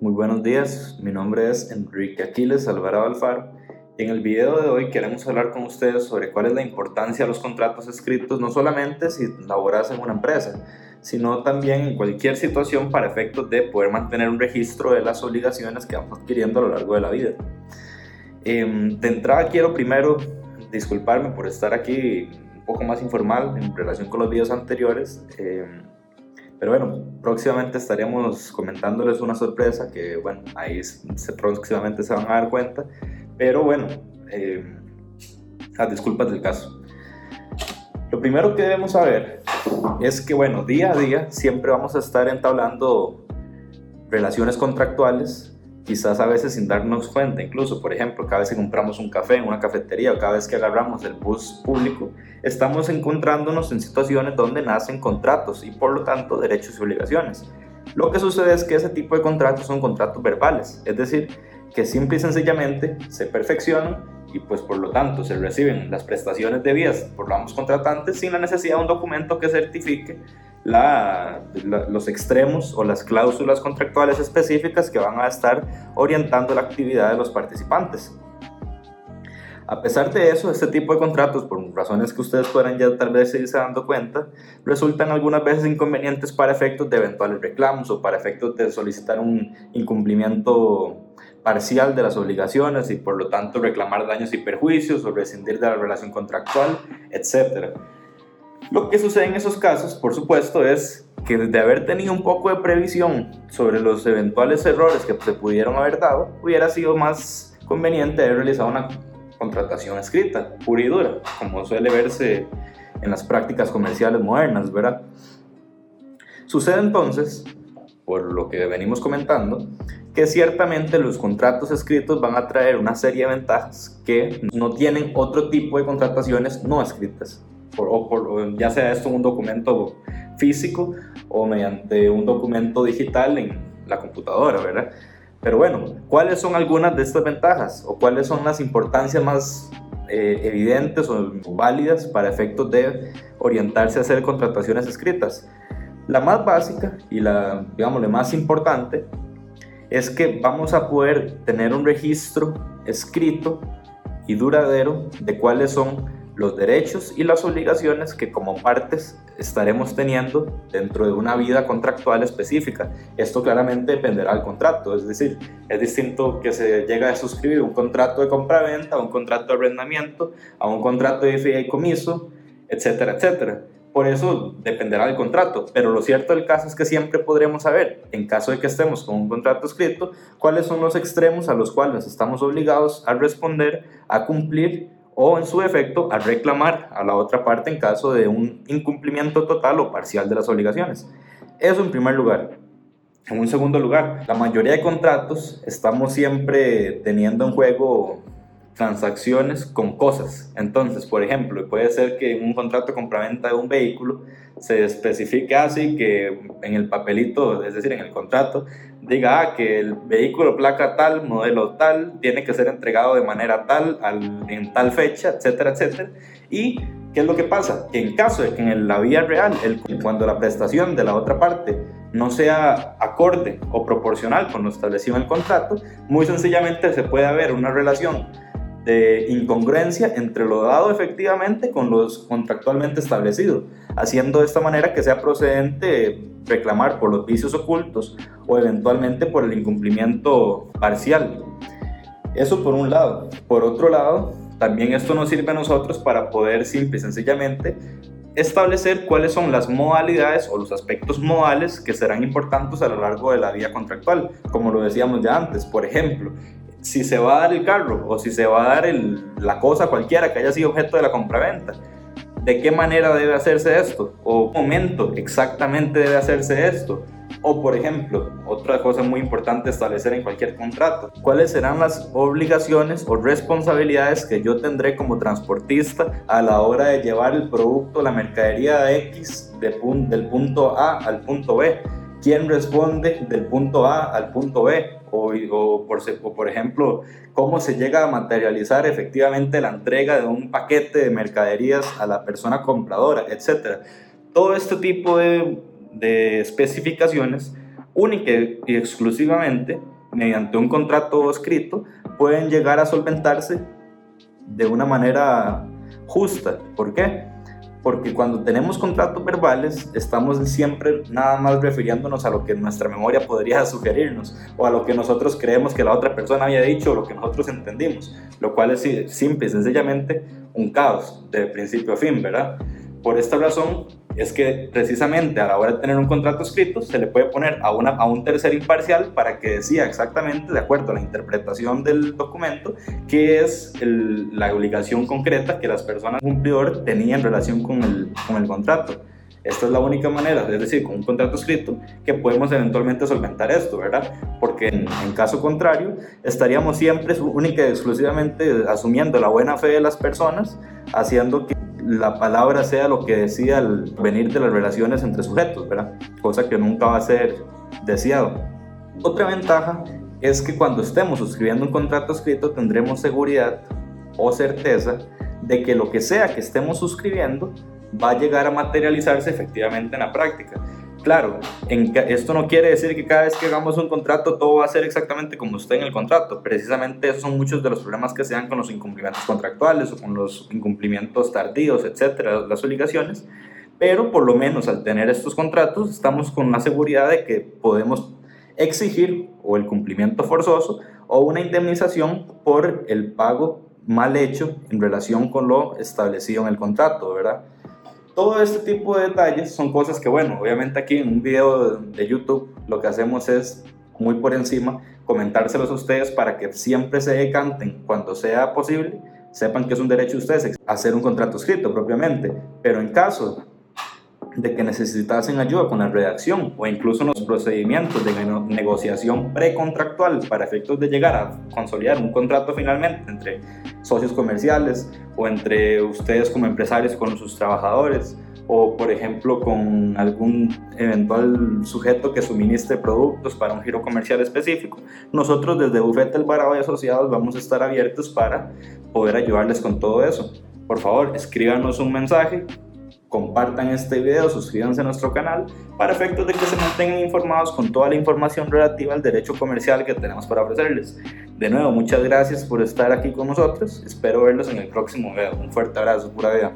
Muy buenos días, mi nombre es Enrique Aquiles Alvarado Alfaro y en el video de hoy queremos hablar con ustedes sobre cuál es la importancia de los contratos escritos, no solamente si laboras en una empresa, sino también en cualquier situación para efectos de poder mantener un registro de las obligaciones que vamos adquiriendo a lo largo de la vida. Em, de entrada quiero primero disculparme por estar aquí un poco más informal en relación con los videos anteriores. Em, pero bueno, próximamente estaremos comentándoles una sorpresa que, bueno, ahí próximamente se van a dar cuenta. Pero bueno, eh, las disculpas del caso. Lo primero que debemos saber es que, bueno, día a día siempre vamos a estar entablando relaciones contractuales quizás a veces sin darnos cuenta, incluso, por ejemplo, cada vez que compramos un café en una cafetería o cada vez que agarramos el bus público, estamos encontrándonos en situaciones donde nacen contratos y por lo tanto derechos y obligaciones. Lo que sucede es que ese tipo de contratos son contratos verbales, es decir, que simple y sencillamente se perfeccionan y pues por lo tanto se reciben las prestaciones debidas por ambos contratantes sin la necesidad de un documento que certifique los extremos o las cláusulas contractuales específicas que van a estar orientando la actividad de los participantes. A pesar de eso, este tipo de contratos, por razones que ustedes puedan ya tal vez irse dando cuenta, resultan algunas veces inconvenientes para efectos de eventuales reclamos o para efectos de solicitar un incumplimiento parcial de las obligaciones y por lo tanto reclamar daños y perjuicios o rescindir de la relación contractual, etc. Lo que sucede en esos casos, por supuesto, es que de haber tenido un poco de previsión sobre los eventuales errores que se pudieron haber dado, hubiera sido más conveniente haber realizado una contratación escrita, pura y dura, como suele verse en las prácticas comerciales modernas, ¿verdad? Sucede entonces, por lo que venimos comentando, que ciertamente los contratos escritos van a traer una serie de ventajas que no tienen otro tipo de contrataciones no escritas o ya sea esto un documento físico o mediante un documento digital en la computadora, ¿verdad? Pero bueno, ¿cuáles son algunas de estas ventajas o cuáles son las importancias más eh, evidentes o válidas para efectos de orientarse a hacer contrataciones escritas? La más básica y la, digamos, la más importante es que vamos a poder tener un registro escrito y duradero de cuáles son los derechos y las obligaciones que como partes estaremos teniendo dentro de una vida contractual específica. Esto claramente dependerá del contrato, es decir, es distinto que se llegue a suscribir un contrato de compra-venta, a un contrato de arrendamiento, a un contrato de fideicomiso, etcétera, etcétera. Por eso dependerá del contrato, pero lo cierto del caso es que siempre podremos saber, en caso de que estemos con un contrato escrito, cuáles son los extremos a los cuales estamos obligados a responder, a cumplir o en su efecto a reclamar a la otra parte en caso de un incumplimiento total o parcial de las obligaciones. Eso en primer lugar. En un segundo lugar, la mayoría de contratos estamos siempre teniendo en juego transacciones con cosas. Entonces, por ejemplo, puede ser que en un contrato de compraventa de un vehículo se especifique así que en el papelito, es decir, en el contrato, diga ah, que el vehículo placa tal, modelo tal, tiene que ser entregado de manera tal, en tal fecha, etcétera, etcétera. Y ¿qué es lo que pasa? Que en caso de que en la vía real, cuando la prestación de la otra parte no sea acorde o proporcional con lo establecido en el contrato, muy sencillamente se puede haber una relación de incongruencia entre lo dado efectivamente con lo contractualmente establecido, haciendo de esta manera que sea procedente reclamar por los vicios ocultos o eventualmente por el incumplimiento parcial. Eso por un lado. Por otro lado, también esto nos sirve a nosotros para poder simple y sencillamente establecer cuáles son las modalidades o los aspectos modales que serán importantes a lo largo de la vida contractual, como lo decíamos ya antes. Por ejemplo, si se va a dar el carro o si se va a dar la cosa cualquiera que haya sido objeto de la compraventa. ¿De qué manera debe hacerse esto? ¿O momento exactamente debe hacerse esto? O, por ejemplo, otra cosa muy importante establecer en cualquier contrato, ¿cuáles serán las obligaciones o responsabilidades que yo tendré como transportista a la hora de llevar el producto, la mercadería X del punto A al punto B? ¿Quién responde del punto A al punto B? O, por, ejemplo, cómo se llega a materializar efectivamente la entrega de un paquete de mercaderías a la persona compradora, etc. Todo este tipo de, de especificaciones única y exclusivamente mediante un contrato escrito pueden llegar a solventarse de una manera justa. ¿Por qué? Porque cuando tenemos contratos verbales estamos siempre nada más refiriéndonos a lo que nuestra memoria podría sugerirnos o a lo que nosotros creemos que la otra persona había dicho o lo que nosotros entendimos, lo cual es simple y sencillamente un caos de principio a fin, ¿verdad? Por esta razón es que precisamente a la hora de tener un contrato escrito se le puede poner a, una, a un tercer imparcial para que decida exactamente, de acuerdo a la interpretación del documento, qué es la obligación concreta que las personas cumplidor tenían en relación con el, con el contrato. Esta es la única manera, es decir, con un contrato escrito, que podemos eventualmente solventar esto, ¿verdad? Porque en, en, caso contrario, estaríamos siempre única y exclusivamente asumiendo la buena fe de las personas, haciendo que la palabra sea lo que decía el venir de las relaciones entre sujetos, ¿verdad? Cosa que nunca va a ser deseado. Otra ventaja es que cuando estemos suscribiendo un contrato escrito tendremos seguridad o certeza de que lo que sea que estemos suscribiendo va a llegar a materializarse efectivamente en la práctica. Claro, esto no quiere decir que cada vez que hagamos un contrato todo va a ser exactamente como está en el contrato. Precisamente esos son muchos de los problemas que se dan con los incumplimientos contractuales o con los incumplimientos tardíos, etcétera, las obligaciones. Pero por lo menos al tener estos contratos estamos con la seguridad de que podemos exigir o el cumplimiento forzoso o una indemnización por el pago mal hecho en relación con lo establecido en el contrato, ¿verdad? Todo este tipo de detalles son cosas que, bueno, obviamente aquí en un video de YouTube lo que hacemos es muy por encima comentárselos a ustedes para que siempre se decanten. Cuando sea posible, sepan que es un derecho de ustedes hacer un contrato escrito propiamente, pero en caso de que necesitasen ayuda con la redacción o incluso en los procedimientos de negociación precontractual para efectos de llegar a consolidar un contrato finalmente entre socios comerciales o entre ustedes como empresarios con sus trabajadores o por ejemplo con algún eventual sujeto que suministre productos para un giro comercial específico, nosotros desde Bufete Alvarado y Asociados vamos a estar abiertos para poder ayudarles con todo eso. Por favor, escríbanos un mensaje compartan este video, suscríbanse a nuestro canal para efectos de que se mantengan informados con toda la información relativa al derecho comercial que tenemos para ofrecerles. De nuevo, muchas gracias por estar aquí con nosotros. Espero verlos en el próximo video. Un fuerte abrazo, pura vida.